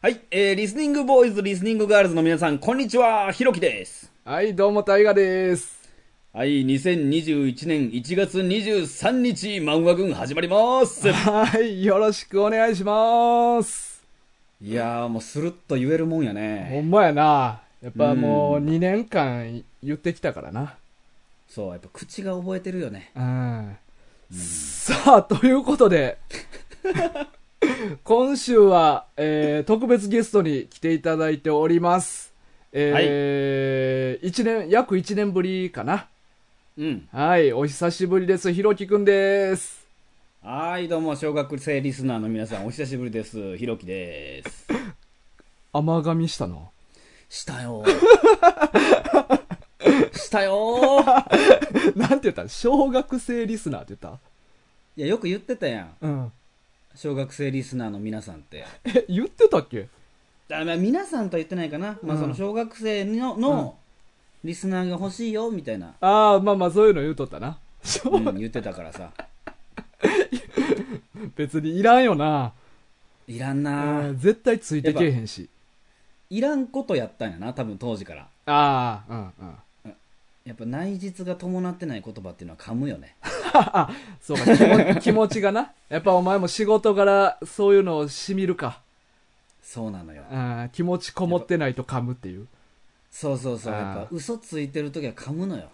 はい、えー、リスニングボーイズ、リスニングガールズの皆さん、こんにちは、ひろきです。はい、どうも、タイガです。はい、2021年1月23日、漫画軍始まります。はい、よろしくお願いします。いやー、もうスルッと言えるもんやほね。んまやな。やっぱもううん2年間言ってきたからな。そう、やっぱ口が覚えてるよね。うん。さあ、ということで、今週は、えー特別ゲストに来ていただいております。えー一年、約1年ぶりかな。うん。はい、お久しぶりです。ひろきくんです。はい、どうも、小学生リスナーの皆さん、お久しぶりです。ひろきです。甘噛みしたの？したよー。したよー。なんて言った？の小学生リスナーって言っいや、よく言ってたやん。たうん。小学生リスナーの皆さんって。え、言ってたっけ？あまあ、皆さんとは言ってないかな、まあ、うんその小学生ののリスナーが欲しいよみたいな、ああ、まあまあそういうの言うとったな。うん、言ってたからさ 別にいらんよな。いらんなうん絶対ついてけえへんし。いらんことやったんやな多分当時からああ、うんうん。やっぱ内実が伴ってない言葉っていうのは噛むよねあ、そうか気持、気持ちがな。やっぱお前も仕事柄そういうのをしみるか。そうなのよ気持ちこもってないと噛むっていう。そうそうそうやっぱ嘘ついてる時は噛むのよ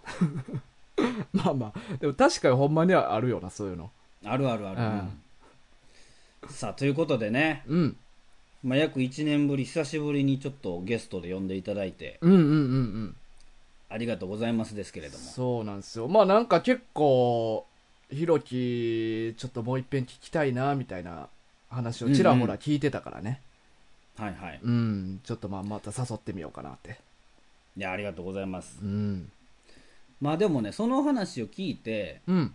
まあまあ、でも確かにほんまにはあるよな、そういうの。あるあるある、うんうんさあということでね、うん。まあ、約1年ぶり久しぶりにちょっとゲストで呼んでいただいてうんうんうんうん。ありがとうございますですけれどもそうなんですよ。まあなんか結構、ひろき、ちょっともう一遍聞きたいな、みたいな話をちらほら聞いてたからね。はいはいうん、ちょっとまあまた誘ってみようかなって。いやありがとうございますうん。まあでもねその話を聞いてうん。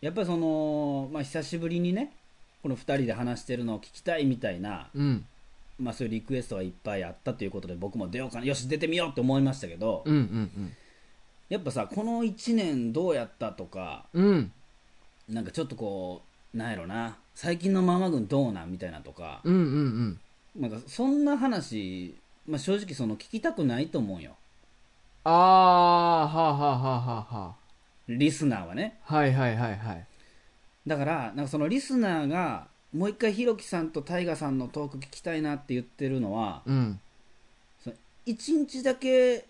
やっぱりその、まあ、久しぶりにねこの2人で話してるのを聞きたいみたいな、うん。まあ、そういうリクエストがいっぱいあったということで僕も出ようかなよし出てみようって思いましたけど、うんうんやっぱさこの1年どうやったとかうん。うん。なんかちょっとこうなんやろな最近のママ軍どうなんみたいなとか、うんうんうん。なんかそんな話、まあ、正直その聞きたくないと思うよああ、はあはあはあはあはリスナーはねあ。はいはいはいはい。だからなんかそのリスナーがもう一回ひろきさんとタイガさんのトーク聞きたいなって言ってるのはうん。その一日だけ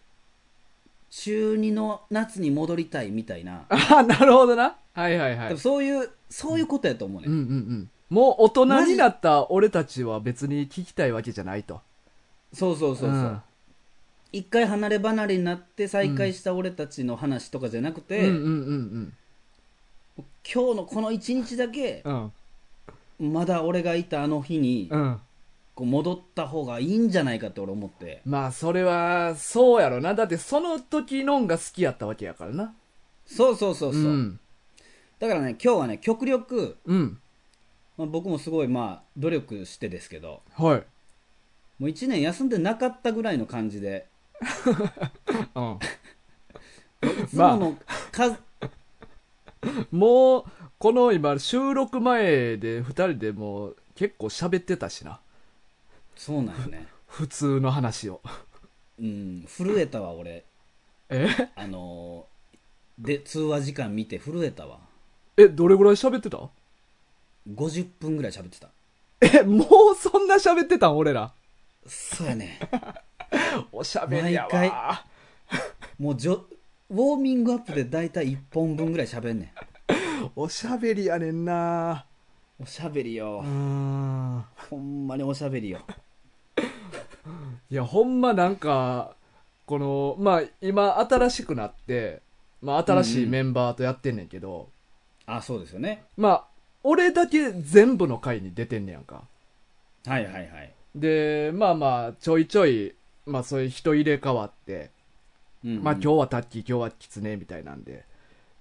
中2の夏に戻りたいみたいな、あ あ、なるほどな。はいはいはい。そういうそういうことやと思うね、うんうんうん。もう大人になった俺たちは別に聞きたいわけじゃないと。そうそうそうそう、ん一回離れ離れになって再会した俺たちの話とかじゃなくて、うんうんうん今日のこの一日だけうん。うん。まだ俺がいたあの日にうん。こう戻った方がいいんじゃないかって俺思ってまあそれは、そうやろな。だってその時のんが好きやったわけやからな。そうそうそうそう、ん。だからね今日はね極力、うん。まあ、僕もすごいまあ努力してですけどはい。もう1年休んでなかったぐらいの感じで うん。いつものか、もう、この今、収録前で二人でもう結構喋ってたしな。そうなんよね普通の話を。うん震えたわ俺え？あのーで通話時間見て震えたわえ、どれぐらい喋ってた？50分ぐらい喋ってたえ、もうそんな喋ってたん俺ら。そうやね おしゃべりや毎わ。もうじょウォーミングアップで大体1本分ぐらい喋んねん。おしゃべりやねんな。おしゃべりよ。ほんまにおしゃべりよ。いや、ほんまなんか、この、まあ、今新しくなって、まあ、新しいメンバーとやってんねんけど、あそうですよね。まあ、俺だけ全部の回に出てんねやんか。はいはいはい、で、まあまあ、ちょいちょい、まあそういう人入れ替わって、うんうんまあ今日はタッキー、今日はキツネみたいなんで。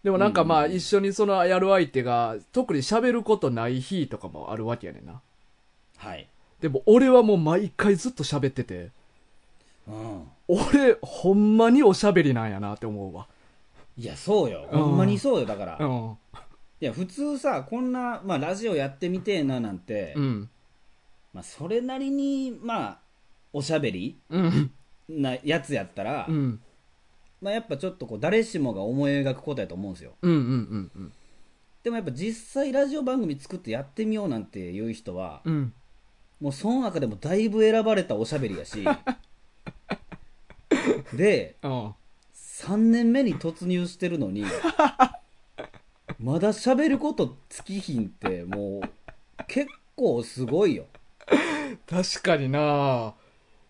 でもなんかまあ一緒にそのやる相手が特に喋ることない日とかもあるわけやねんな。はいでも俺はもう毎回ずっと喋ってて、うん俺ほんまにおしゃべりなんやなって思うわ。いやそうようんほんまにそうよだから、いうん。や普通さこんな、まあ、ラジオやってみてえななんて、うん。まあ、それなりにまあおしゃべりうん。なやつやったら、うん。まあ、やっぱちょっとこう誰しもが思い描くことやと思うんですようんうんうんうん。でもやっぱ実際ラジオ番組作ってやってみようなんていう人は、うん。もうその中でもだいぶ選ばれたおしゃべりやし でうん。3年目に突入してるのに まだ喋ること尽きひんってもう結構すごいよ確かにな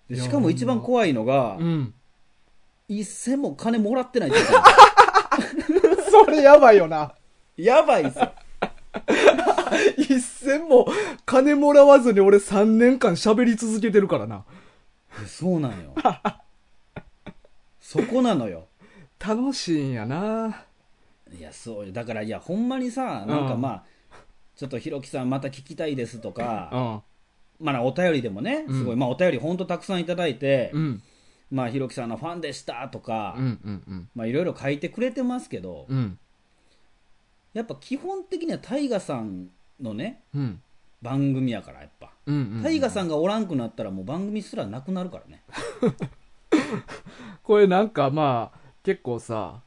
しかも一番怖いのがうん。一銭も金もらってない それやばいよな。るやばいっすよ一銭も金もらわずに俺3年間喋り続けてるからな。そうなんよそこなのよ楽しいんやな。いやそうよだからいやほんまにさなんかまあ、ちょっとひろきさんまた聞きたいですとか、うん。まあお便りでもねすごい、うんまあお便りほんとたくさんいただいて、うん。まあひろきさんのファンでしたとか、うんうんうん。まあいろいろ書いてくれてますけど、うん。やっぱ基本的にはタイガさんのねうん。番組やからやっぱ、うんうん。タイガさんがおらんくなったらもう番組すらなくなるからね これなんかまあ、結構さ、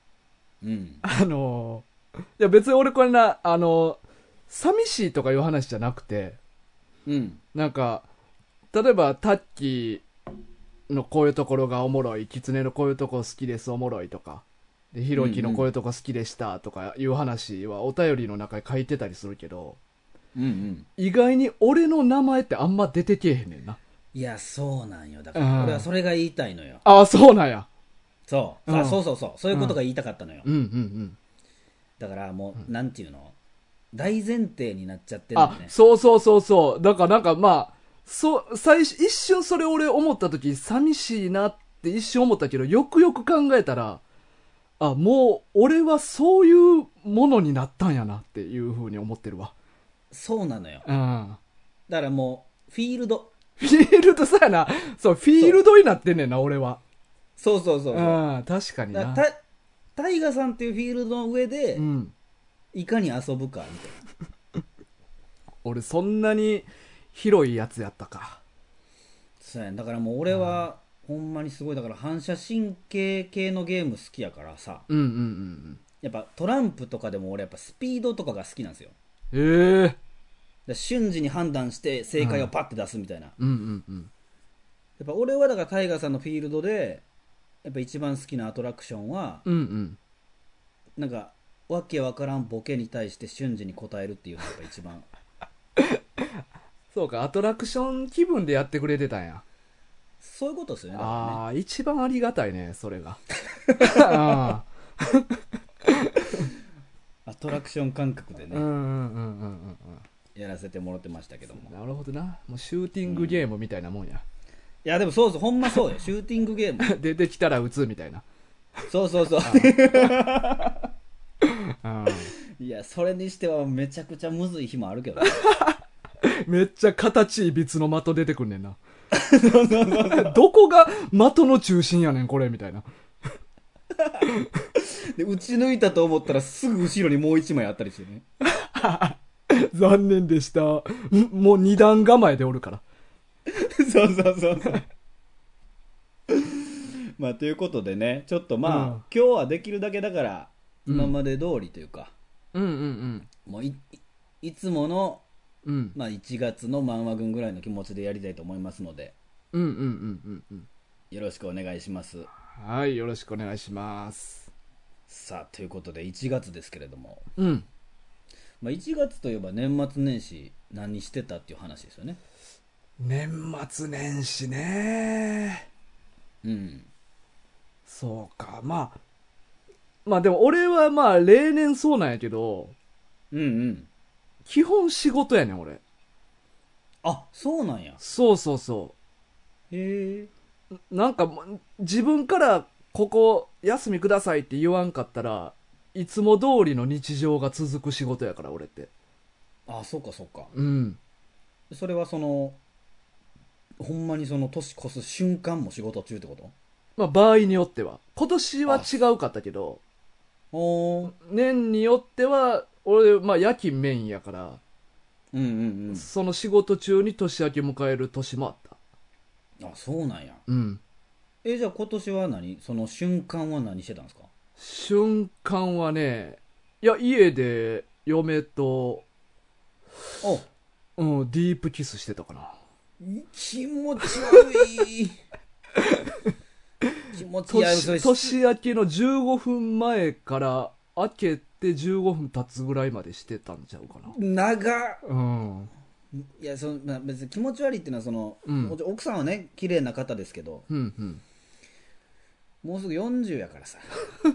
うんあのーいや別に俺これな、あのー寂しいとかいう話じゃなくて、うんなんか、例えばタッキーのこういうところがおもろい、キツネのこういうとこ好きですおもろいとか、で、ヒロキのこういうとこ好きでしたとかいう話はお便りの中に書いてたりするけど、うんうん。意外に俺の名前ってあんま出てけえへんねんな。いやそうなんよ。だかうん。ら俺はそれが言いたいのよ。ああ、そうなんや。そう、うん。あそうそうそう。そういうことが言いたかったのよ、うん。うん。うん。だからもう、なんていうの？大前提になっちゃってるのあね、そうそうそうそう。だからなんかまあ、そう、最初、一瞬それ俺思った時、寂しいなって一瞬思ったけど、よくよく考えたら、あ、もう、俺はそういうものになったんやなっていうふうに思ってるわ。そうなのようん。だからもうフィールドフィールド？さやな。そう、フィールドになってんねんな、俺は。そうそうそうそううん、確かにな。タイガさんっていうフィールドの上で、うん。いかに遊ぶかみたいな 俺そんなに広いやつやったか。そうやんだからもう俺は、ほんまにすごいだから反射神経系のゲーム好きやからさうんうんうんやっぱトランプとかでも俺やっぱスピードとかが好きなんですようん。へえ。で瞬時に判断して正解をパッて出すみたいな、やうんうんうん。っぱ俺はだからタイガーさんのフィールドでやっぱ一番好きなアトラクションはうんうん。なんかわけわからんボケに対して瞬時に答えるっていうのがやっぱ一番そうか、アトラクション気分でやってくれてたんや。そういうことですよねだからねああ、一番ありがたいね、それが。あ アトラクション感覚でね、ーうんうんうんうんやらせてもらってましたけどもうん。なるほどな。もうシューティングゲームみたいなもんや。いやでもそうそうほんまそうよシューティングゲーム 出てきたら撃つみたいな。そうそうそううんいやそれにしてはめちゃくちゃむずい日もあるけど めっちゃ形いいビツの的出てくんねんな。どこが的の中心やねん、これ、みたいな。で打ち抜いたと思ったらすぐ後ろにもう一枚あったりしてね 残念でした。んもう二段構えでおるから。そうそうそうそうまあということでねちょっとまあ、うん今日はできるだけだからうん今まで通りというか、うんうんもういいいつもの、うん。うん。まあ、1月の漫画軍ぐらいの気持ちでやりたいと思いますのでうんうんうんうんうん。よろしくお願いしますはい、よろしくお願いします。さあということで1月ですけれども、うん。まあ、1月といえば年末年始何してたっていう話ですよね年末年始ね。うんそうか、まあ。まあでも俺はまあ例年そうなんやけど、うんうん基本仕事やねん俺。あそうなんやそうそうそへえう。なんか自分からここ休みくださいって言わんかったら、いつも通りの日常が続く仕事やから俺って。あそうかそうかうん。それはそのほんまにその年越す瞬間も仕事中ってこと？まあ場合によっては。今年は違うかったけど、年によっては、俺、まあ夜勤メインやから、うんうんその仕事中に年明け迎える年もあった。うんあそうなんや。うん。えじゃあ今年は何？その瞬間は何してたんですか？瞬間はねいや家で嫁とお。うんディープキスしてたかな。気持ち悪い。気持ち悪い。年年明けの15分前から明けて15分経つぐらいまでしてたんちゃうかな。長っ。うん。いやその、まあ、別に気持ち悪いっていうのはその、うん。もちろん奥さんはね綺麗な方ですけどうんうん。もうすぐ40やからさ。も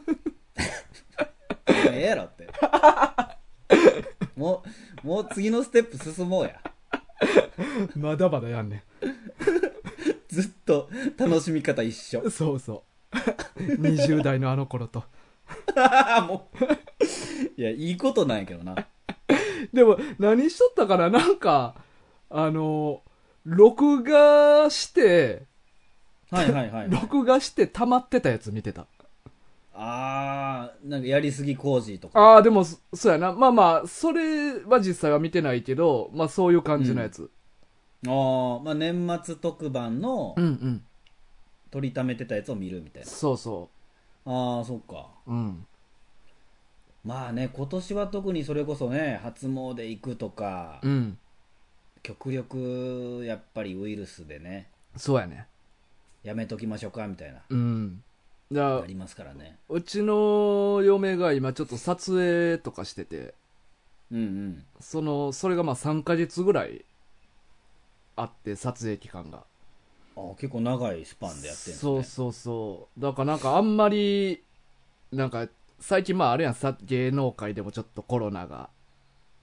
うええやろって。もうもう次のステップ進もうや。まだまだやんね ずっと楽しみ方一緒。んそうそう。20代のあの頃と もう。いやいいことなんやけどな。でも何しとったかな？なんかあの録画してはいはいはい、はい、録画して溜まってたやつ見てた。あーなんかやりすぎ工事とか。ああでもそそうやな。まあまあそれは実際は見てないけどまあそういう感じのやつ。あー、まあ、年末特番のうんうん。取りためてたやつを見るみたいな。そうそああそっか。ううん。まあね今年は特にそれこそね初詣行くとか、うん。極力やっぱりウイルスでねそうやね。やめときましょうかみたいな。うん。じゃあありますからね。うちの嫁が今ちょっと撮影とかしててうんうん。そのそれがまあ3ヶ月ぐらいあって撮影期間があ結構長いスパンでやってるんですね。そうそうそう。だからなんかあんまりなんか最近まああれやんさ芸能界でもちょっとコロナが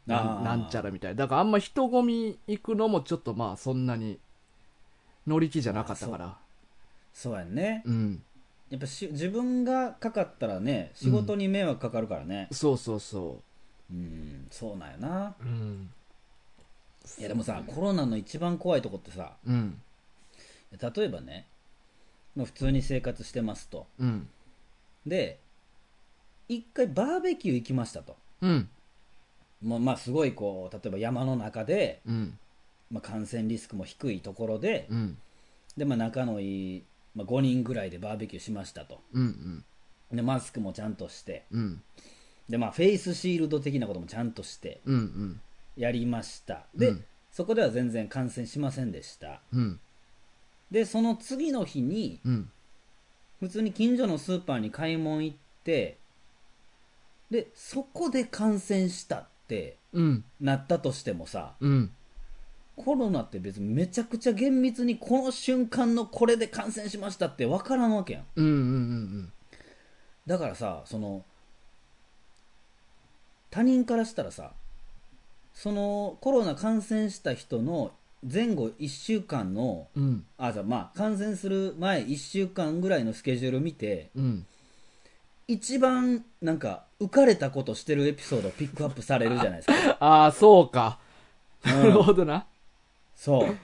なんなんちゃらみたい。だからあんま人混み行くのもちょっとまあそんなに乗り気じゃなかったから。そう。やんね。うん。やっぱし自分がかかったらね仕事に迷惑かかるからね。そうそうそう。んそうなんやな。ううん。いやでもさコロナの一番怖いとこってさうん例えばねまあ普通に生活してますと。うん。で一回バーベキュー行きましたと。うん。もうまあすごいこう例えば山の中で、うん。まあ、感染リスクも低いところでうん。で、まあ、仲のいい、まあ、5人ぐらいでバーベキューしましたと。うんでマスクもちゃんとして。うん。で、まあ、フェイスシールド的なこともちゃんとしてうんうん。やりました。で、うん。そこでは全然感染しませんでした。うんでその次の日にうん。普通に近所のスーパーに買い物行ってでそこで感染したってうん。なったとしてもさうん。コロナって別にめちゃくちゃ厳密にこの瞬間のこれで感染しましたって分からんわけやんうんうんうん。だからさその他人からしたらさそのコロナ感染した人の前後1週間のうん。あじゃあまあ感染する前1週間ぐらいのスケジュール見てうん。一番なんか浮かれたことしてるエピソードをピックアップされるじゃないですか、ああそうか。うん。なるほどな。そう。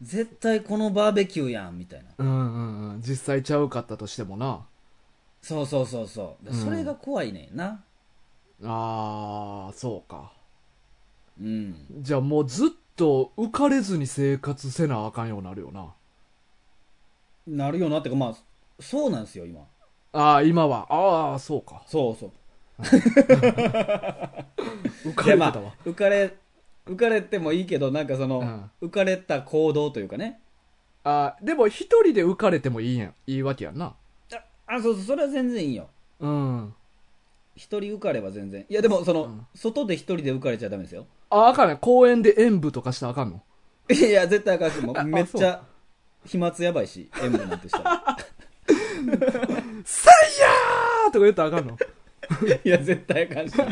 絶対このバーベキューやんみたいな。うんうんうん。実際ちゃうかったとしてもな。そうそうそうそう。うん。それが怖いねんな。ああそうか。うん。じゃあもうずっと浮かれずに生活せなあかんようになるよな。なるよな。ってかまあそうなんですよ今。ああ今は。ああそうか。そうそう。浮かれてたわ、浮かれ浮かれてもいいけどなんかその、浮かれた行動というかね。あーでも一人で浮かれてもいいやん。いいわけやんな。ああそうそうそれは全然いいよ。うん。一人浮かれば全然。いやでもその、うん。外で一人で浮かれちゃダメですよああかんね公園で演舞とかしたらあかんの？いや絶対あかんしもうあめっちゃ飛沫やばいし塩分なんてしたら「サイヤー!」とか言ったらあかんの？いや絶対あかんし。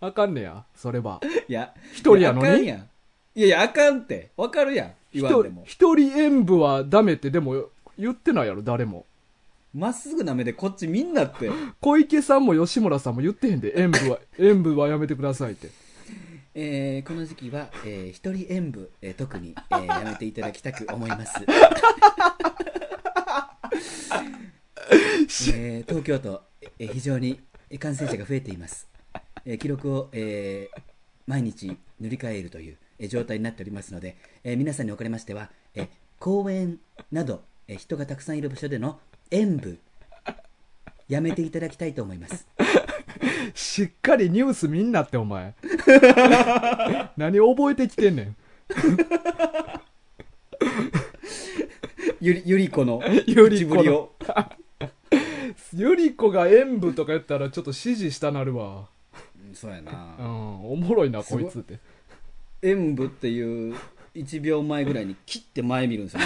あかんねやそれは。いや一人やのに？いあかんやん。いやいやあかんって。わかるやん。言一人わんでも。一人演舞はダメってでも言ってないやろ誰もまっすぐな目でこっちみんなって。小池さんも吉村さんも言ってへんで。演舞は演舞はやめてくださいって。えーこの時期は、えー一人演舞、えー特に、えーやめていただきたく思います、えー東京都、えー非常に感染者が増えています、えー記録を、えー毎日塗り替えるというえー状態になっておりますので、えー皆さんにおかれましては、えー公園など、えー人がたくさんいる場所での演舞やめていただきたいと思いますしっかりニュース見んなって、お前。何覚えてきてんねん。ゆりゆり子のゆり子を ゆり子が演舞とか言ったらちょっと指示したなるわ。うんそうやう、なんおもろいな、こいつって。演舞っていう1秒前ぐらいに切って前見るんですよ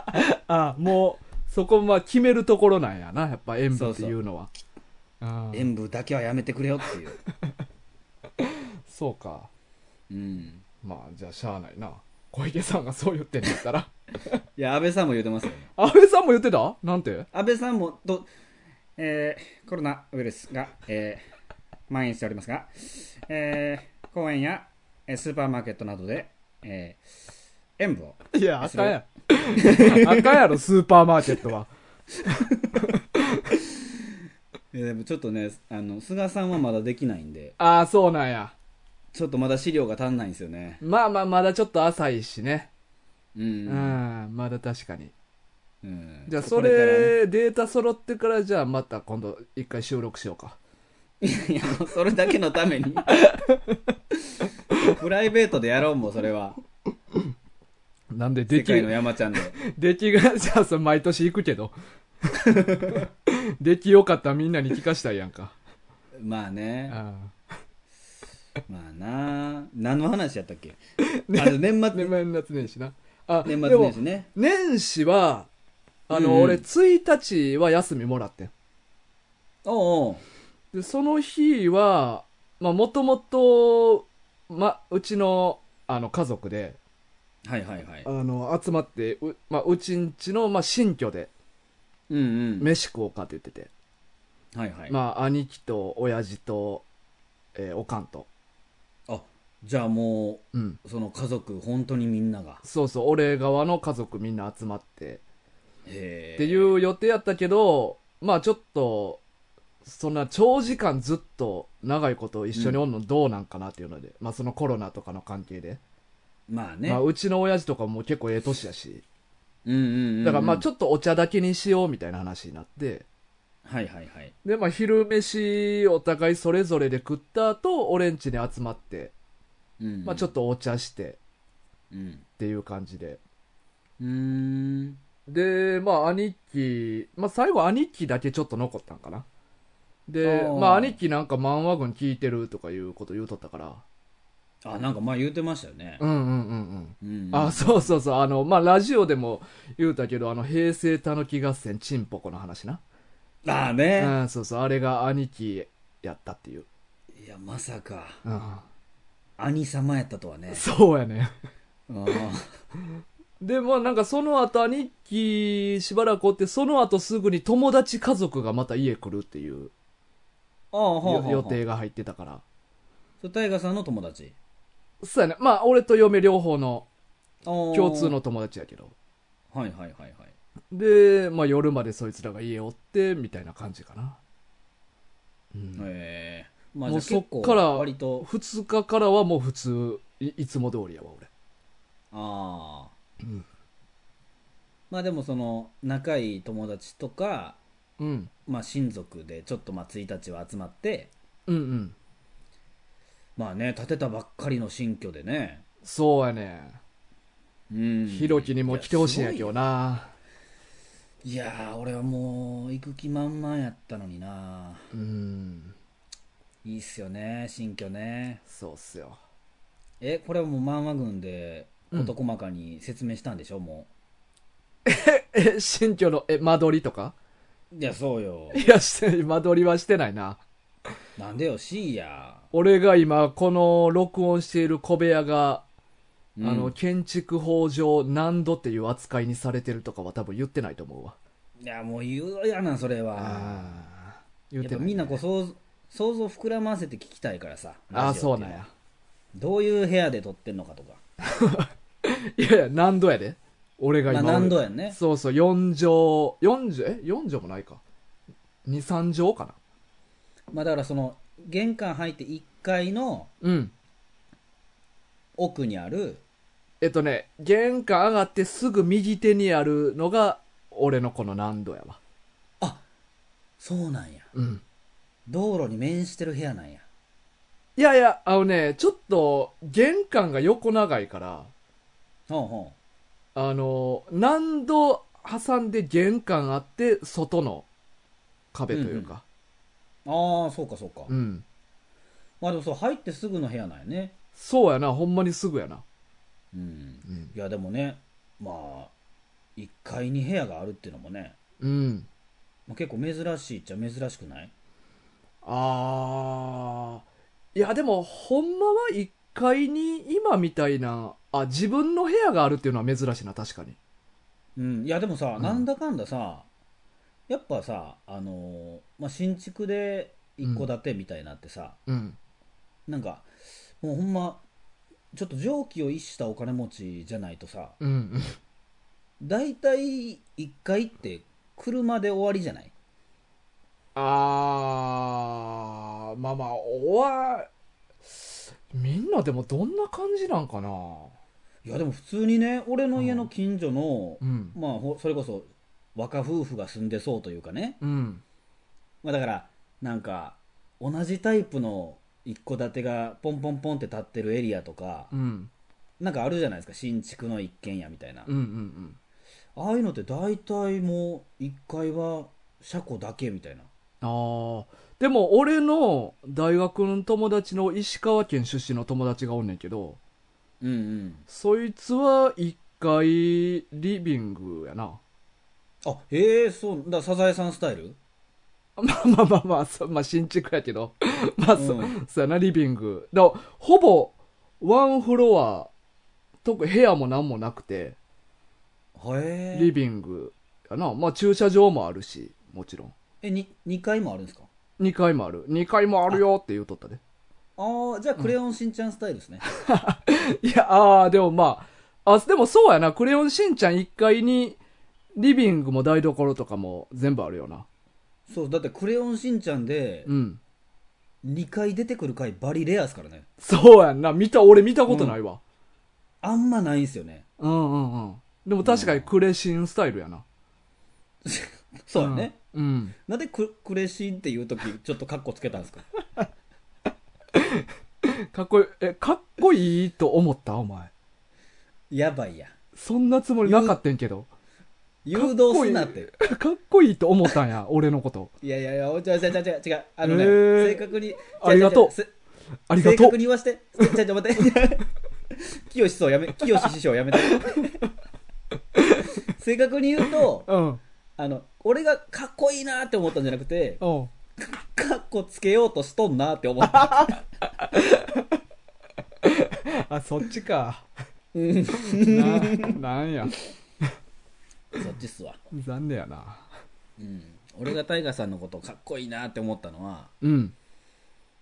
あ、もう、そこまあ決めるところなんやな、やっぱ演舞っていうのは。あ演舞だけはやめてくれよっていう、そうか。うん、まあ、じゃあしゃあないな。小池さんがそう言ってんだったら。いや安倍さんも言ってますよ安倍さんも言ってた？なんて？安倍さんもと、えーコロナウイルスが、えー蔓延しておりますが、えー公園やえースーパーマーケットなどで、えー演舞をいや、あかんや。あかんやろ、スーパーマーケットは。いやでもちょっとねあの菅さんはまだできないんでああ、そうなんや。ちょっとまだ資料が足んないんですよねまあまあ、まだちょっと浅いしね。うん、うん、まだ確かに。うんじゃあ、それ、データ揃ってから、じゃあ、また今度、一回収録しようか。いやもうそれだけのために プライベートでやろうもうそれはなんで、出来世界の山ちゃんで。出来が、じゃあ、毎年行くけど。出来良かったらみんなに聞かしたいやんか。まあね。あまあな。何の話やったっけ、あ年あ末年末年始な。あ、年末年始ね。年始は、あの、うんうん。俺、1日は休みもらってん。おうおう。で、その日は、まあ、もともと、ま、うちの、あの、家族で、はいはいはい。あの、集まって、う、まあ、うちんちの、まあ、新居で、うんうん。飯食おうかって言ってて、はいはい、まあ、兄貴と、親父と、えーおかんと。あじゃあもうん。うその家族本当にみんなが。そうそう、俺側の家族みんな集まって、へえ。っていう予定やったけど、まあちょっと、そんな長時間ずっと長いこと一緒におんのどうなんかなっていうので、まあそのコロナとかの関係で。まあね、まあうちの親父とかも結構ええ年やし、うんうんうんうん。だからまあちょっとお茶だけにしようみたいな話になって、はいはいはい。でまあ昼飯お互いそれぞれで食った後、俺ん家に集まって、うんまあちょっとお茶してうん。っていう感じで。うーん。で、まあ兄貴、まあ最後兄貴だけちょっと残ったんかな。でまあ兄貴なんか漫画軍聞いてるとかいうこと言うとったから。あなんかまあ言うてましたよねうんうんうんうん。うんあ、そうそうそう。あの、まあラジオでも言うたけど、あの、平成たぬき合戦チンポコの話な。あね、うん、そうそう。あれが兄貴やったっていう。いやまさかうん。兄様やったとはねそうやね。あ で、まあなんかその後兄貴しばらくおって、その後すぐに友達家族がまた家来るっていうああほうほうほう予定が入ってたから。それタイガさんの友達そうやね。まあ俺と嫁両方の共共通の友達やけど。はいはいはいはい。で、まあ夜までそいつらが家おって、みたいな感じかな。うん。ええまあもうそっから割と。2日からはもう普通いいつも通りやわ俺。ああ、うん。まあでもその仲いい友達とか、うん。まあ、親族でちょっとまあ1日は集まってうんうんまあね建てたばっかりの新居でね。そうやね。うん。ひろきにも来てほしいんやけどな。いやー俺はもう行く気満々やったのにな。うん。いいっすよね新居ね。そうっすよ。えこれはもう漫画軍でうん。事細かに説明したんでしょ、も え新居のえ間取りとか？ういやそうよ。いやして間取りはしてないな。なんでよ C や、俺が今この録音している小部屋が、うん。あの建築法上難度っていう扱いにされてるとかは多分言ってないと思うわ。いやもう言うやなそれは。あ言ってない、やっぱみんなこう想像想像膨らませて聞きたいからさああそうなんや。どういう部屋で撮ってんのかとか。いやいや何度やで？俺がまあ今、何度やんね。そうそう4畳40え？4畳もないか。23畳かな。まあだからその玄関入って1階のうん奥にあるえっとね、玄関上がってすぐ右手にあるのが、俺のこの難度やわ。あそうなんやうん。道路に面してる部屋なんやいやいや、あのね、ちょっと、玄関が横長いから、ほうほあの、何度挟んで玄関あって、外の壁というか。うああそうかそうか、うん。まあでもそう入ってすぐの部屋なんやねそうやな、ほんまにすぐやな。うんうん。いやでもねまあ1階に部屋があるっていうのもね、うん。まあ、結構珍しいっちゃ珍しくない？あー。いや、でも、ほんまは1階に今みたいな、あ、自分の部屋があるっていうのは珍しいな、確かに。うんいやでもさ、うんなんだかんださやっぱさあのーまあ、新築で一戸建てみたいなってさ、うん。なんかもうほんまちょっと常軌を逸したお金持ちじゃないとさうんうん。大体1階って車で終わりじゃない？あー、まあまあ、おわ、みんなでもどんな感じなんかないやでも普通にね俺の家の近所の、うん。まあほそれこそ若夫婦が住んでそうというかね、うん。まあ、だからなんか同じタイプの一戸建てがポンポンポンって建ってるエリアとか、うん。なんかあるじゃないですか新築の一軒家みたいな、うんうんああいうのって大体もう1階は車庫だけみたいなうん。ああ。でも、俺の大学の友達の石川県出身の友達がおんねんけど、うんうんそいつは1階リビングやな。あへえそうだサザエさんスタイル？まあまあまあまあ、そまあ新築やけど。まあそ、うんそうやな、リビング。だほぼ、ワンフロア、特部屋も何もなくて、へえリビングやな。まあ駐車場もあるし、もちろん。えに2階もあるんですか？2階もある。2階もあるよって言うとったで。ああじゃあクレヨンしんちゃんスタイルですね、いや、ああ、でもまあ、あ、でもそうやな。クレヨンしんちゃん1階に、リビングも台所とかも全部あるよな。そうだってクレヨンしんちゃんでうん。2階出てくる回バリレアですからねそうやんな。見た、俺見たことないわ。あんまないんすよねうんうんうん。でも確かにクレシンスタイルやな。そうやね、うん。なんでククレシンっていう時ちょっとカッコつけたんですか？かっこいい、え、かっこいいと思った？お前。やばいやそんなつもりなかったんけど。誘導すなって かっこいいと思ったんや、俺のこと。いやいやいや違う違う違う違うあのね、へー正確にありがとうありがとう正確。に言わしてちょちょちょ待って 清そうやめ清師匠やめて正確に言うとうん。あの俺がかっこいいなって思ったんじゃなくてうん。かっこつけようとしとんなって思ったあ、そっちか。うんな、なんや。そっちっすわ、残念やな。うん、俺がタイガさんのことかっこいいなって思ったのはうん。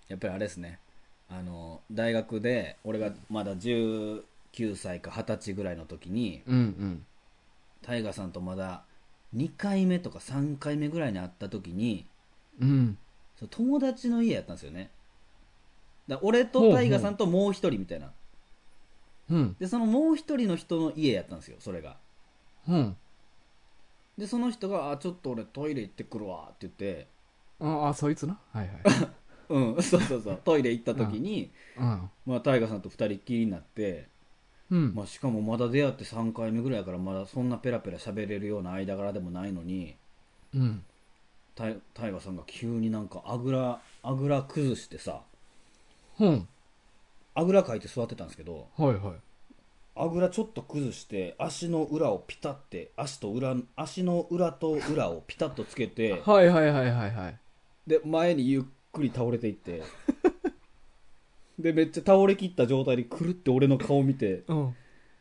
やっぱりあれですねあの大学で俺がまだ19歳か20歳ぐらいの時にうんうん。タイガさんとまだ2回目とか3回目ぐらいに会った時にうん。そう友達の家やったんですよねだから俺とタイガさんともう一人みたいなうん。でそのもう一人の人の家やったんですよそれがうん。でその人が「あちょっと俺トイレ行ってくるわ」って言ってあ、あそいつな？はいはい。うんそうそうそうトイレ行った時に、うん。まあ、タイガさんと二人っきりになって、うん。まあ、しかもまだ出会って3回目ぐらいやからまだそんなペラペラ喋れるような間柄でもないのにうん。タイタイガさんが急になんかあぐらあぐら崩してさうん。あぐらかいて座ってたんですけどはいはい。あぐらちょっと崩して足の裏をピタって足と裏足の裏と裏をピタッとつけてはいはいはいはいはい。で前にゆっくり倒れていって でめっちゃ倒れきった状態でくるって俺の顔見てうん。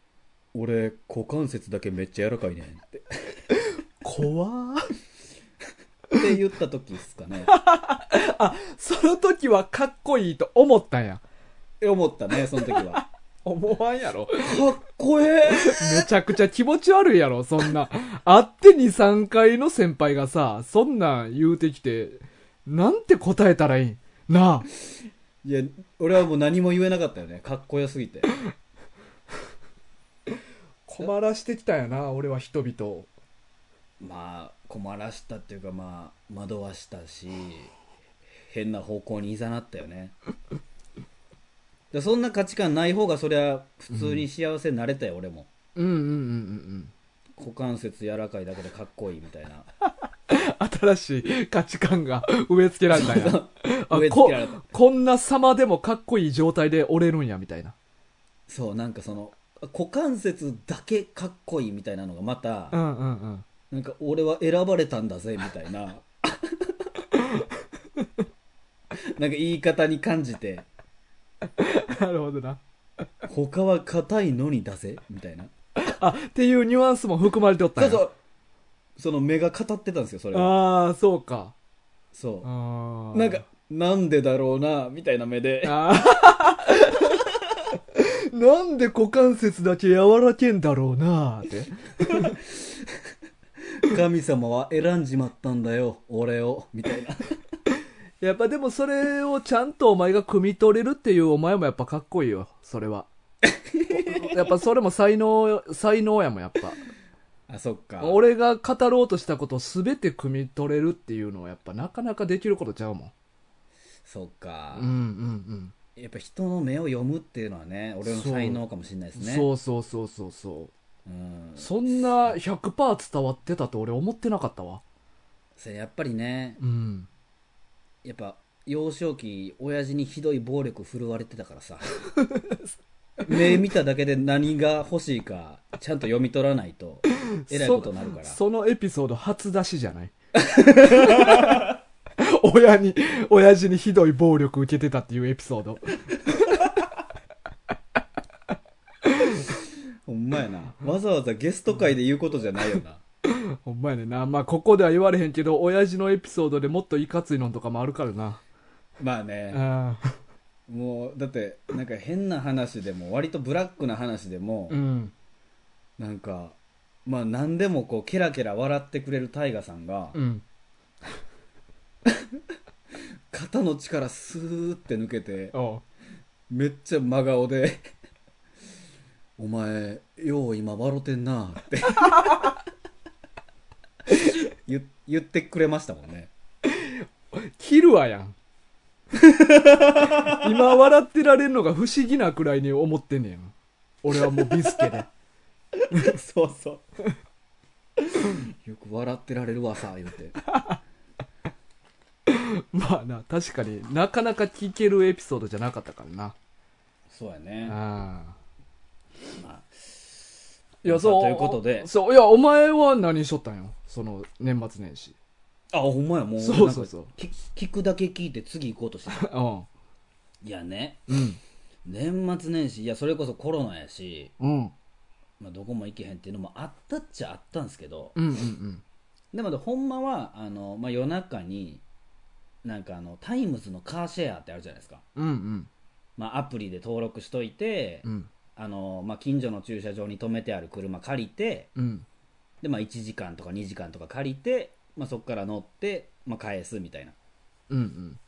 「俺股関節だけめっちゃ柔らかいねん」って 怖ーって言った時ですかね その時はかっこいいと思ったんや。思ったねその時はか思わんやろ。っこええめちゃくちゃ気持ち悪いやろ、そんな。会って2、3回の先輩がさ、そんなん言うてきて、なんて答えたらいいん？なあ。いや俺はもう何も言えなかったよねかっこよすぎて困らしてきたんやな俺は人々をまあ困らしたっていうかまあ惑わしたし変な方向にいざなったよねでそんな価値観ない方がそりゃ普通に幸せになれたよ、俺も。うんうんうんうん股関節柔らかいだけでかっこいいみたいな。う ん新しい価値観が植え付けられたんや。あ植え付けられた。ここんな様でもかっこいい状態で折れるんやみたいな。そうなんかその股関節だけかっこいいみたいなのがまた、うんうんうん。なんか俺は選ばれたんだぜみたいな。なんか言い方に感じて なるほどな。他は硬いのにだぜみたいな。あっていうニュアンスも含まれておったんや。そうそう。その目が語ってたんですよそれは。ああそうか。そあー。うなんかなんでだろうなみたいな目で。あー。なんで股関節だけ柔らけんだろうなーって。神様は選んじまったんだよ俺を。みたいなやっぱでもそれをちゃんとお前が汲み取れるっていうお前もやっぱかっこいいよ。それは。やっぱそれも才能才能やもんやっぱ。あそっか。俺が語ろうとしたことを全て汲み取れるっていうのはやっぱなかなかできることちゃうもん。そっか、うんうんやっぱ人の目を読むっていうのはね俺の才能かもしれないですうん、ねそうそうそうそうそう。うん。そんな100%伝わってたと俺思ってなかったわ。それやっぱりねうんやっぱ幼少期親父にひどい暴力振るわれてたからさ。目見ただけで何が欲しいかちゃんと読み取らないとえらいことになるから。そそのエピソード初出しじゃない？親に親父にひどい暴力受けてたっていうエピソード。ほんまやな。わざわざゲスト会で言うことじゃないよな ほんまやねんな。まあここでは言われへんけど親父のエピソードでもっといかついのとかもあるからな。まあね。あもうだってなんか変な話でも割とブラックな話でも、うん。なんかまあ何でもこうケラケラ笑ってくれるタイガさんが、うん。肩の力スーって抜けてめっちゃ真顔で「お前よう今笑てんな」って 言言ってくれましたもんね。キルアやん。今笑ってられるのが不思議なくらいに思ってんねん。俺はもうビスケで。そうそう。よく笑ってられるわさ言うて。まあな確かになかなか聞けるエピソードじゃなかったからな。そうやね。ああ。まあ。いやそうということで。そういやお前は何しとったんよ？その年末年始。あほんまや。もうそうそうそう。聞くだけ聞いて次行こうとしてたうん。いやね。うん。年末年始いやそれこそコロナやし、うん。まあ、どこも行けへんっていうのもあったっちゃあったんですけど。うんうんでもほんまはあの、まあ、夜中になんかあのタイムズのカーシェアってあるじゃないですか、うんうん。まあ、アプリで登録しといて、うん。あのまあ、近所の駐車場に止めてある車借りてうんで、まあ、1時間とか2時間とか借りて、まあ、そこから乗って、まあ、返すみたいな。うんうん。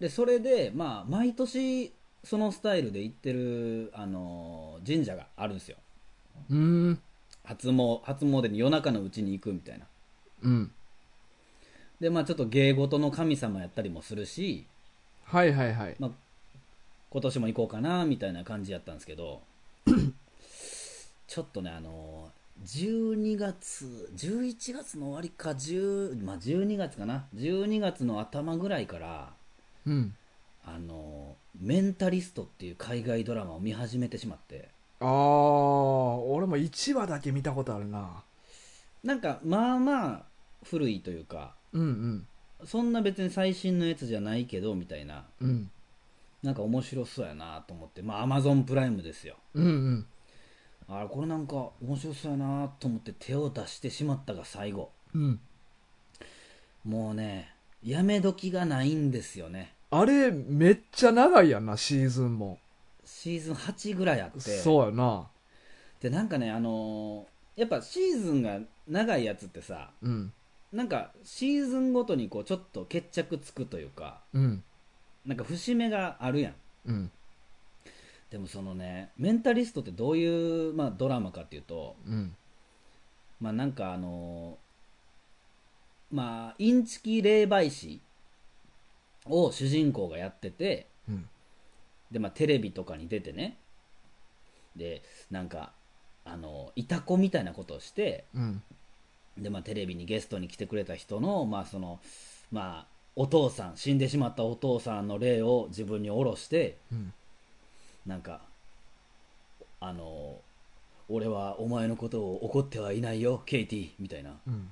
でそれで、まあ、毎年そのスタイルで行ってる、あの神社があるんですよ。うん。初詣初詣に夜中のうちに行くみたいな。うん。でまあちょっと芸事の神様やったりもするし、はいはいはい。まあ、今年も行こうかなみたいな感じやったんですけど ちょっとねあの12月11月の終わりか10、まあ、12月かな。12月の頭ぐらいからうん。あのメンタリストっていう海外ドラマを見始めてしまって。ああ俺も1話だけ見たことあるな。なんかまあまあ古いというかうんうん。そんな別に最新のやつじゃないけどみたいな。うん。なんか面白そうやなと思って。まあアマゾンプライムですよ。うんうんあれこれなんか面白そうやなと思って手を出してしまったが最後。うん。もうねやめ時がないんですよね。あれめっちゃ長いやんなシーズンも。シーズン8ぐらいあって。そうやな。でなんかねあのーやっぱシーズンが長いやつってさうんなんかシーズンごとにこうちょっと決着つくというかうんなんか節目があるやんうんでもそのねメンタリストってどういう、まあ、ドラマかっていうとうん。まあなんかあのまあインチキ霊媒師を主人公がやっててうん。でまあテレビとかに出てねでなんかあのいた子みたいなことをしてうん。でまあテレビにゲストに来てくれた人のまあそのまあお父さん死んでしまったお父さんの霊を自分に下ろしてうんなんかあの俺はお前のことを怒ってはいないよケイティみたいな。うん。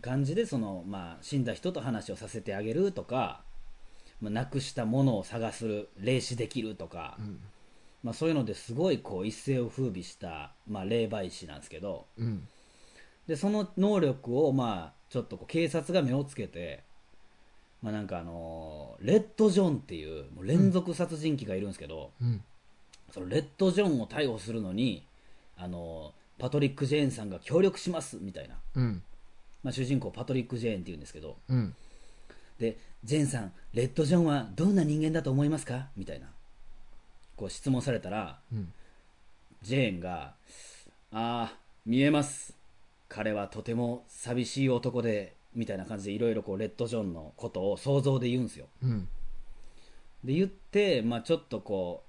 感じでその、まあ、死んだ人と話をさせてあげるとか、まあ、亡くしたものを探する霊視できるとか、うん。まあ、そういうのですごいこう一世を風靡した、まあ、霊媒師なんですけどうん。でその能力を、まあ、ちょっとこう警察が目をつけて、まあ、なんかあのーレッド・ジョンっていうもう連続殺人鬼がいるんですけど、うん。そのレッド・ジョンを逮捕するのに、あのーパトリック・ジェーンさんが協力しますみたいな、うん。まあ、主人公パトリック・ジェーンっていうんですけど。うん。でジェーンさんレッド・ジョンはどんな人間だと思いますかみたいなこう質問されたらうん。ジェーンが「ああ見えます。彼はとても寂しい男で」みたいな感じでいろいろこうレッド・ジョンのことを想像で言うんですよ。うん。で言って、まあ、ちょっとこ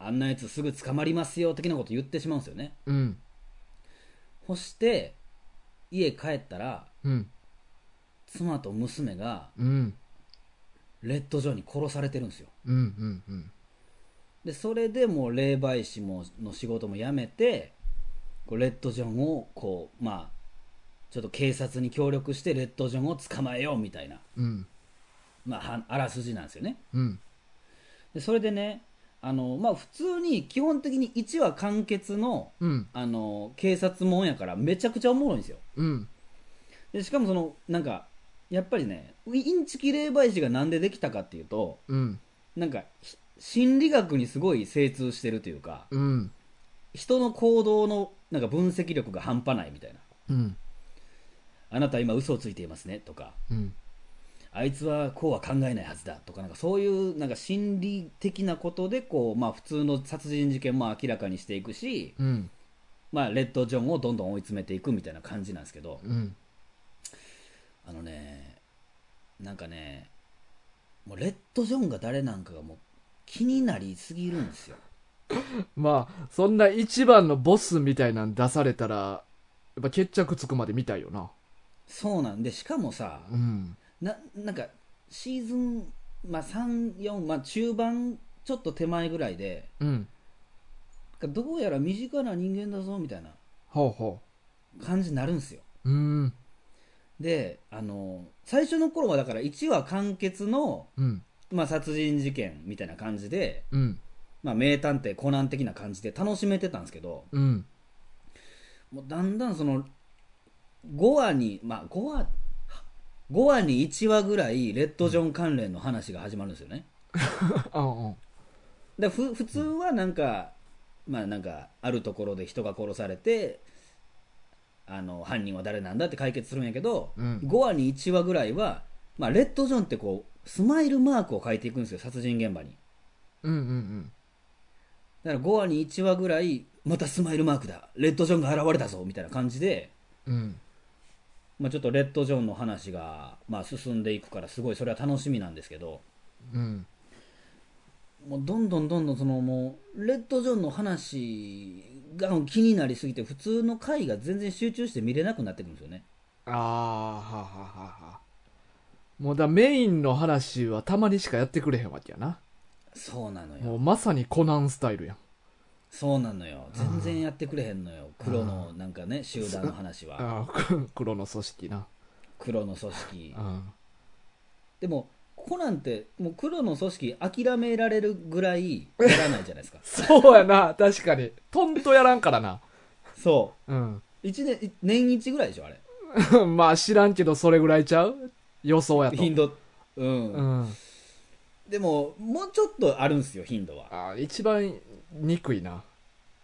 うあんなやつすぐ捕まりますよ的なこと言ってしまうんですよね。うん。そして家帰ったらうん。妻と娘がうん。レッド・ジョンに殺されてるんですよ。うんうんうん。でそれでもう霊媒師もの仕事も辞めてこうレッド・ジョンをこうまあちょっと警察に協力してレッド・ジョンを捕まえようみたいな、うん。まあ、はあらすじなんですよね。うん。でそれでねあの、まあ、普通に基本的に1話完結のうん。あの警察もんやからめちゃくちゃおもろいんですよ。うん。でしかもそのなんかやっぱりねインチキ霊媒師がなんでできたかっていうとうん。なんかひ心理学にすごい精通してるというかうん。人の行動のなんか分析力が半端ないみたいな。うんあなたは今嘘をついていますね。とか。うん。あいつはこうは考えないはずだとかなんかそういうなんか心理的なことでこう、まあ、普通の殺人事件も明らかにしていくし、うん。まあ、レッド・ジョンをどんどん追い詰めていくみたいな感じなんですけどうん。あのねなんかねもうレッド・ジョンが誰なんかがもう気になりすぎるんですよ。まあそんな一番のボスみたいなん出されたらやっぱ決着つくまで見たいよなそうなんでしかもさうん。ななんかシーズン、まあ、34、まあ、中盤ちょっと手前ぐらいでうん。どうやら身近な人間だぞみたいな感じになるんですよ。ううん。であの最初の頃はだから1話完結の、うん。まあ、殺人事件みたいな感じで、うん。まあ、名探偵コナン的な感じで楽しめてたんですけどうん。もうだんだんその5話にまあ5話5話に1話ぐらいレッド・ジョン関連の話が始まるんですよね。あうん。でふ普通はなんか、まあなんかあるところで人が殺されてあの犯人は誰なんだって解決するんやけど、うん。5話に1話ぐらいは、まあ、レッド・ジョンってこうスマイルマークを書いていくんですよ殺人現場に。うんうんだから5話に1話ぐらいまたスマイルマークだレッド・ジョンが現れたぞみたいな感じで、うんうんまあ、ちょっとレッド・ジョンの話が、まあ、進んでいくからすごいそれは楽しみなんですけどうん。もうどんどんどんどんそのもうレッド・ジョンの話が気になりすぎて普通の回が全然集中して見れなくなってくるんですよね。ああはあはあはあはあもうだメインの話はたまにしかやってくれへんわけやな。そうなのもうよまさにコナンスタイルやんそうなのよ。全然やってくれへんのよ。黒のなんかね集団の話は。ああ黒の組織な。黒の組織。うん。でもコナンってもう黒の組織諦められるぐらいやらないじゃないですか。そうやな。確かに。トンとやらんからな。そう。ん。う一年い年一ぐらいでしょあれ。まあ知らんけどそれぐらいちゃう？予想やと。頻度。うん、うん。でももうちょっとあるんですよ頻度は。あー一番憎いな。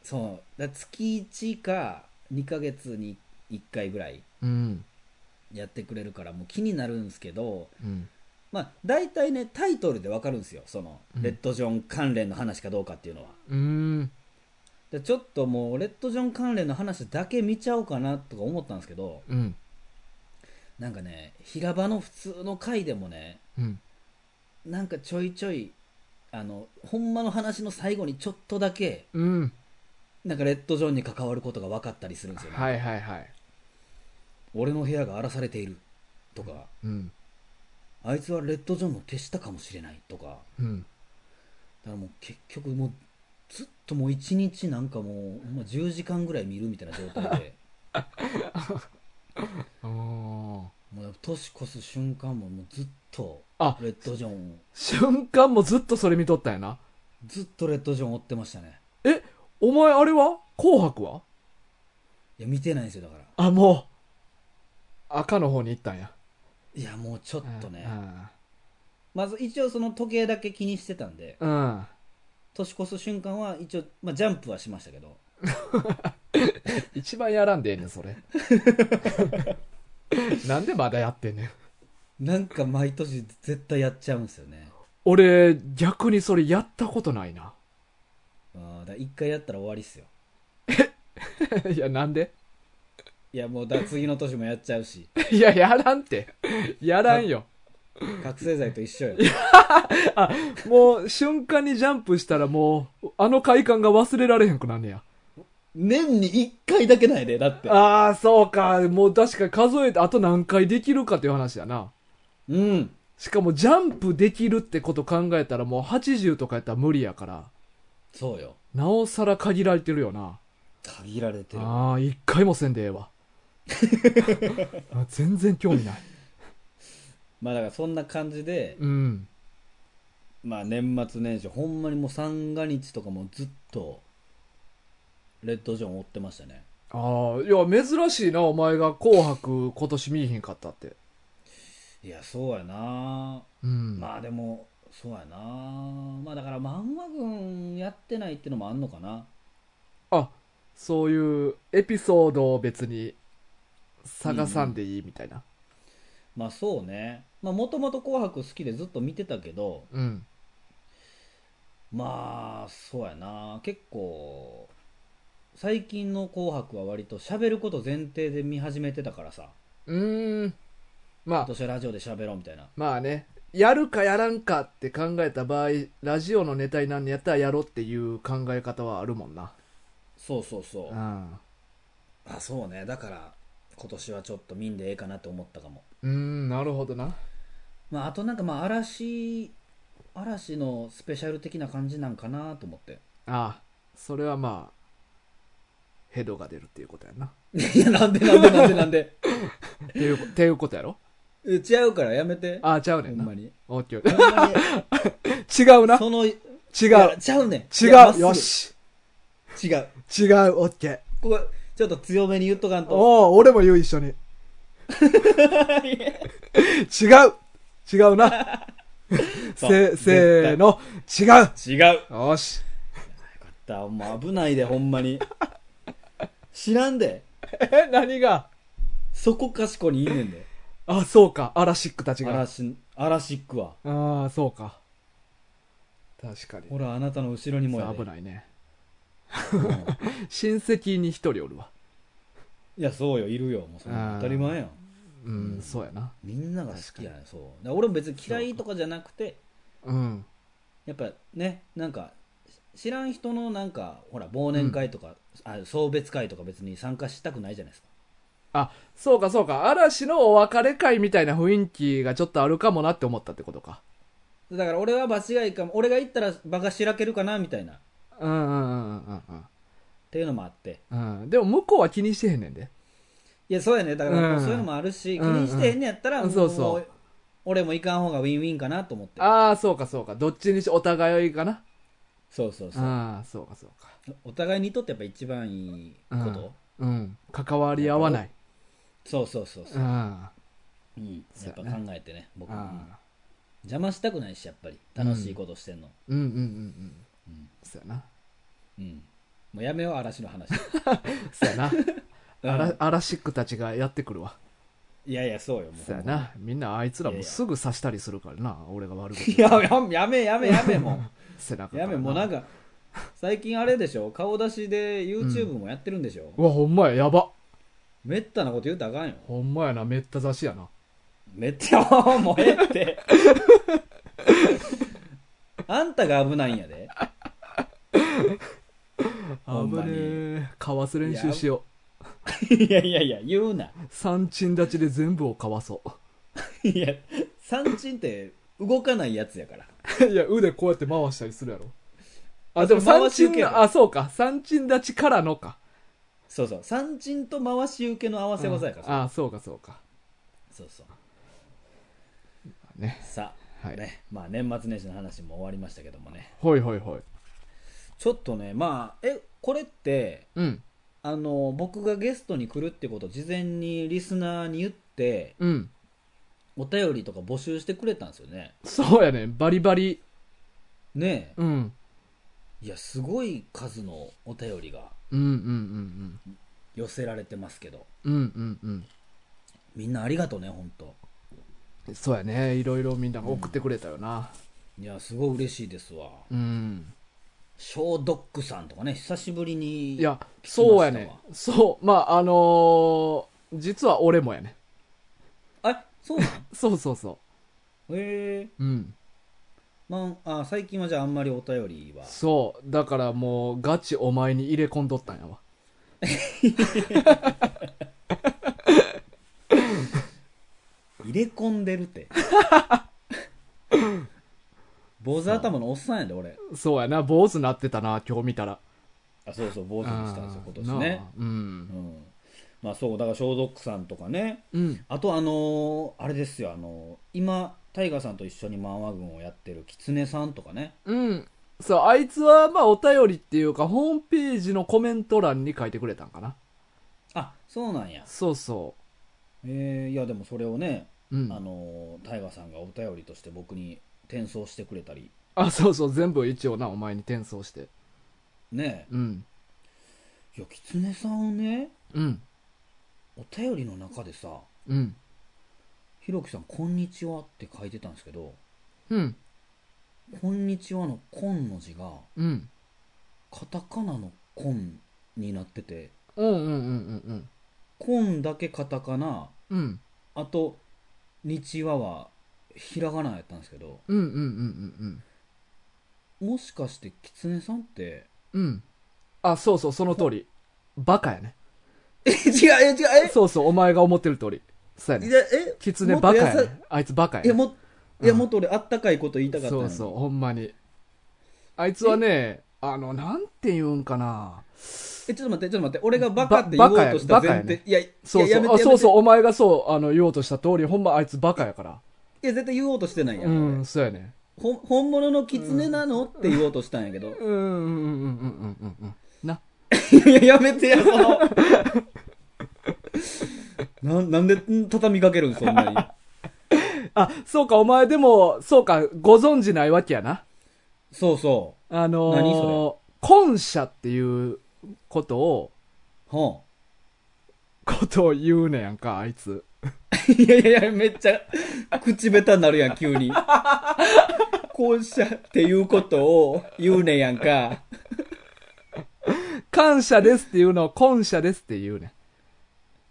そう。だ月1か2ヶ月に1回ぐらいうん。やってくれるからもう気になるんですけどうん。まあ大体ねタイトルでわかるんですよ。そのうん。レッドジョン関連の話かどうかっていうのは、うーん。でちょっともうレッドジョン関連の話だけ見ちゃおうかなとか思ったんですけどうん。なんかね平場の普通の回でもねうん。なんかちょいちょいあのほんまの話の最後にちょっとだけうん。なんかレッドジョンに関わることが分かったりするんですよね、はいはいはい。俺の部屋が荒らされているとかうん。あいつはレッドジョンの手下かもしれないとかうん。だからもう結局もうずっともう一日なんかもうま10時間ぐらい見るみたいな状態で。もう年越す瞬間ももうずっとあレッドジョン。瞬間もずっとそれ見とったんやな。ずっとレッドジョン追ってましたね。えお前あれは？紅白は？いや見てないんですよだから。あもう。赤の方に行ったんや。いやもうちょっとね。うんまず一応その時計だけ気にしてたんでうん。年越す瞬間は一応、まあ、ジャンプはしましたけど。一番やらんでええねんそれ。なんでまだやってんねんなんか毎年絶対やっちゃうんですよね。俺逆にそれやったことないな。あーだ一回やったら終わりっすよ。いやなんで？いやもうだ次の年もやっちゃうし。いややらんって。やらんよ。覚醒剤と一緒よ。あもう瞬間にジャンプしたらもうあの快感が忘れられへんくなんねや。年に一回だけないでだってああそうかもう確かに数えてあと何回できるかっていう話やなうん。しかもジャンプできるってこと考えたらもう80とかやったら無理やから。そうよ。なおさら限られてるよな。限られてる。ああ一回もせんでええわ。あ 全然興味ない。まあだからそんな感じで、うん。まあ年末年始ほんまにもう三が日とかもずっとレッドジョン追ってましたね。ああいや珍しいなお前が「紅白」今年見えへんかったっていやそうやな。うん。まあでもそうやな。まあだから漫画軍やってないってのもあんのかな。あそういうエピソードを別に探さんでいいみたいな。まあそうね。まあもともと紅白好きでずっと見てたけどうん。まあそうやな。結構最近の紅白は割と喋ること前提で見始めてたからさ。うーんまあ。今年はラジオで喋ろうみたいな。まあね。やるかやらんかって考えた場合ラジオのネタになんのやったらやろうっていう考え方はあるもんな。そうそうそう。うん。あそうね。だから今年はちょっと見んでええかなって思ったかも。うーんなるほどな。まああとなんかまあ嵐嵐のスペシャル的な感じなんかなと思って。ああそれはまあヘドが出るっていうことやな。いやなんでなんでなんでなんで。っていうっていうことやろ？え違うからやめて。ああちゃうねんな。ほんまに。オッケー。ほんまに。違うな。その違違うちゃうねん。違いやまっすぐ。うよし。違う。違う。オッケー。ここちょっと強めに言っとかんと。おお俺も言う一緒に。違う。違うな。そう。せせーの。違違う。う。よし。だもう危ないでほんまに。知らんで。え何が？そこかしこにいんねんであそうか。アラシックたちが。嵐嵐ックは。ああそうか。確かに。ほらあなたの後ろにもやで。危ないね。う ん親戚に一人おるわ。いやそうよ。いるよ。もうそんなあー。当たり前やんうん、そうやな。みんなが好きやね。そう。だから俺も別に嫌いとかじゃなくてうん。やっぱねなんかし知らん人のなんかほら忘年会とか、あ送別会とか別に参加したくないじゃないですかあそうかそうか。嵐のお別れ会みたいな雰囲気がちょっとあるかもなって思ったってことか。だから俺は場違いかも。俺が行ったら場がしらけるかなみたいな。っうんうんうんうんうん。ていうのもあって。うん。うんでも向こうは気にしてへんねんで。いやそうやね。だからそういうのもあるし、うんうん。気にしてへんねやったらもうそうそう。俺も行かん方がウィンウィンかなと思って。ああそうかそうか。どっちにしお互いかな。そうそうそう。ああそうかそうか。お互いにとってやっぱ一番いいこと、うん。関わり合わないそうそうそうそう。う、ん。うん、やっぱ考えてね僕も、うん。あ邪魔したくないしやっぱり楽しいことしてんの、うんうんうんうん。うん。そうやな。うん。もうやめよう嵐の話。そうやな。うん。アラアラシックたちがやってくるわ。いやいやそうよもう。そうやな。みんなあいつらもすぐ刺したりするからな俺が悪口いやややめやめやめもう。や 背中からめもうなんか最近あれでしょ？顔出しで YouTube もやってるんでしょ、うわほんまややばめったなこと言うたらあかんよ。ほんまやなめった刺しやな。めっちゃ もうええって。あんたが危ないんやで。危ねえ。かわす練習しよいやいやいや言うな。う三鎮立ちで全部をかわそう。いや三鎮って動かないやつやから。いや、腕こうやって回したりするやろ。あ、でも三鎮あ、そうか。三鎮立ちからのか。そうそう三鎮と回し受けの合わせ技やからあ、そうか、そうか。そうそうね。さあ、はいねまあ年末年始の話も終わりましたけどもねほいほいほい。ちょっとねまあえこれってうん。あの僕がゲストに来るってことを事前にリスナーに言ってうん。お便りとか募集してくれたんですよねそうやね。バリバリ。ねうん。えいやすごい数のお便りがうんうんうん寄せられてますけどうん。うんうんうん。みんなありがとうね本当そうやね。いろいろみんなが送ってくれたよな。いやすごい嬉しいですわうん。ショードッグさんとかね久しぶりにいや、そうわやね。そう。まあ、あのー実は俺もやね。あそうなん そうそうそへえう。うん。まああ最近はじゃああんまりお便りはそう。だからもう、ガチお前に入れ込んどったんやわ。入れ込んでるって坊主頭のおっさんやで俺そうやな。坊主なってたな、今日見たら。あそうそう坊主にしたんですよ今年なねあう。うんんまあそうだからショードッグさんとかねうん。あとあのーあれですよあのー今タイガーさんと一緒に漫画軍をやってるキツネさんとかねうん。そう、あいつは、まあ、お便りっていうか、ホームページのコメント欄に書いてくれたんかな。あそうなんやそうそえー、いやでもそれをね、う。うん。あのータイガーさんがお便りとして僕に転送してくれたりあ、そうそう、全部一応な、お前に転送して。ねうん。いやキツネさんねうん。お便りの中でさうん。「ひろきさんこんにちは」って書いてたんですけどうん。「こんにちは」の「こん」の字がうん。カタカナの「こん」になっててうんうんうんうん「こん」だけカタカナうん。うん。あと「日は」はひらがなやったんですけどうんうんうんうんもしかしてキツネさんってうん。うん。あ、そうそう、その通り。バカやね。え違うえ違うそうそう、お前が思ってる通り。そうやね。えいやえキツネバカやね。あいつバカやね。いやもいやうんもっと俺あったかいこと言いたかったのにそうそう、ほんまに。あいつはね、あの、なんて言うんかな。えちょっと待ってちょっと待って俺がバカって言おうとしたバカやバカやいやいそうそう、てやめてあそうそう、お前がそう、あの、言おうとした通り、ほんまあいつバカやから。いや絶対言おうとしてないや、うんん、そうやね。ほん本物のキツネなの、って言おうとしたんやけどうん、うん、うん、うん、うん、うん、うん。な。いややめてやその ななんでん畳みかけるんそんなに？あ、そうか、お前でも、そうか、ご存知ないわけやな。そうそあのー、何そ婚社っていうことを、うはことを言うねやんか、あいつ。あ、いやいやいやめっちゃ口下手になるやん急に校舎っていうことを言うねやんか感謝ですっていうのを婚社ですって言うねん。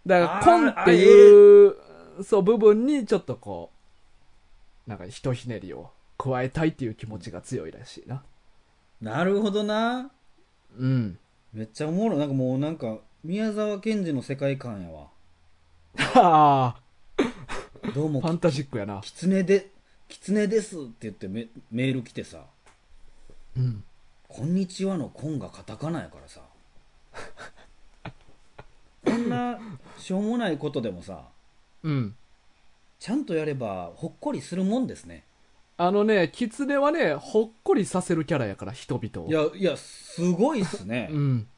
だから、あー婚っていう、そう、部分にちょっとこう、なんかひとひねりを加えたいっていう気持ちが強いらしいな。なるほどなうん。めっちゃおもろいなんかもうなんか宮沢賢治の世界観やわはあ、どうもファンタジックやな。キツネでキツネですって言ってメメール来てさうん。「こんにちは」の「こん」がカタカナやからさこんなしょうもないことでもさうん。ちゃんとやればほっこりするもんですねあのね、キツネはね、ほっこりさせるキャラやから、人々を。いやいやすごいっすね うん。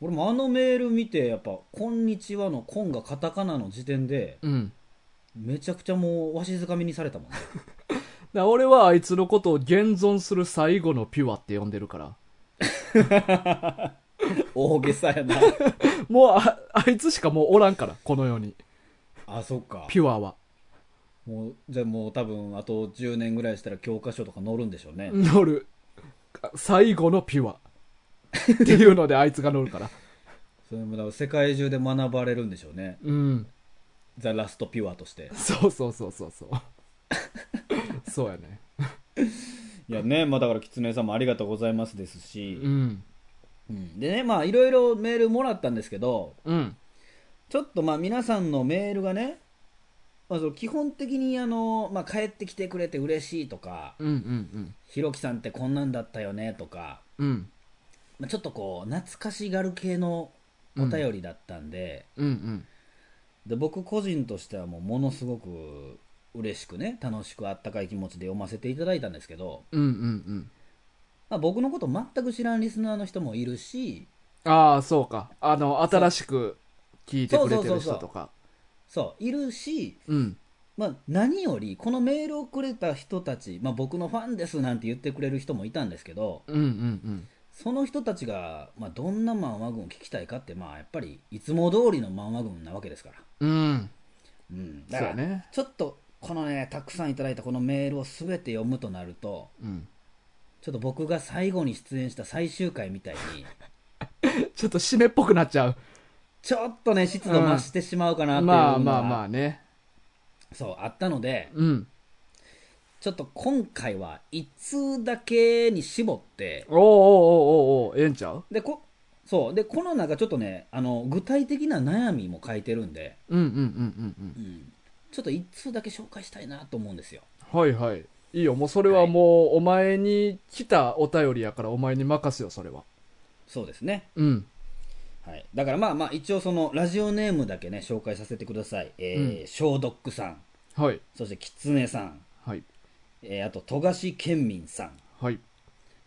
俺もあのメール見てやっぱ「こんにちは」の「こん」がカタカナの時点でうん。めちゃくちゃもうわしづかみにされたもんね だ俺はあいつのことを現存する最後のピュアって呼んでるから。大げさやなもうあ、あいつしかもうおらんから、この世に。あそっかピュアは。もうじゃあもう多分あと10年ぐらいしたら教科書とか載るんでしょうね、乗る。最後のピュア。っていうのであいつが乗るから。それもだから世界中で学ばれるんでしょうねうん。ザ・ラスト・ピュアとしてそうそうそうそうそう。そうやね。いやねまあだから狐さんもありがとうございますですし、うん。うんでねまあいろいろメールもらったんですけどうん。ちょっとまあ皆さんのメールがね、まあ、その基本的にあの、まあ、帰ってきてくれて嬉しいとかうんうんひろきさんってこんなんだったよねとか、うん。うん。まあ、ちょっとこう懐かしがる系のお便りだったんで,、うんうん。で僕個人としてはもうものすごく嬉しくね楽しくあったかい気持ちで読ませていただいたんですけど、うんうんうん。まあ、僕のこと全く知らんリスナーの人もいるしああ、そうか。あの、新しく聞いてくれてる人とか。そういるし、うん。まあ、何よりこのメールをくれた人たち、まあ、僕のファンですなんて言ってくれる人もいたんですけどうんうんうん。その人たちが、まあ、どんな漫画軍を聞きたいかって、まあ、やっぱりいつも通りの漫画軍なわけですから、うん。うん、そだからね。ちょっとこのねたくさんいただいたこのメールを全て読むとなるとうん。ちょっと僕が最後に出演した最終回みたいに ちょっと締めっぽくなっちゃう。ちょっとね湿度増してしまうかなっていうのが、まあまあまあね。そうあったのでうん。ちょっと今回は1通だけに絞っておうおうおうおうおうええんちゃう？でこそうでこの中ちょっとねあの具体的な悩みも書いてるんで、うんうんうんうんうん。うん、ちょっと1通だけ紹介したいなと思うんですよはいはい。いいよ、もうそれはもう、お前に来たお便りやから、お前に任すよ、それは。そうですねうん。はい、だからまあまあ一応そのラジオネームだけね紹介させてください、えーショードックさんはい。そしてキツネさん、はい。えーあと富樫県民さん、はい。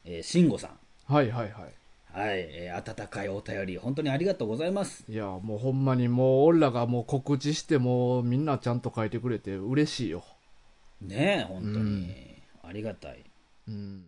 えー、慎吾さんはいはいはい。はい、えー温かいお便り本当にありがとうございますいや、もうほんまにもう、俺らがもう告知して、もうみんなちゃんと書いてくれて嬉しいよ。ねえ本当に、うん。ありがたい。うん。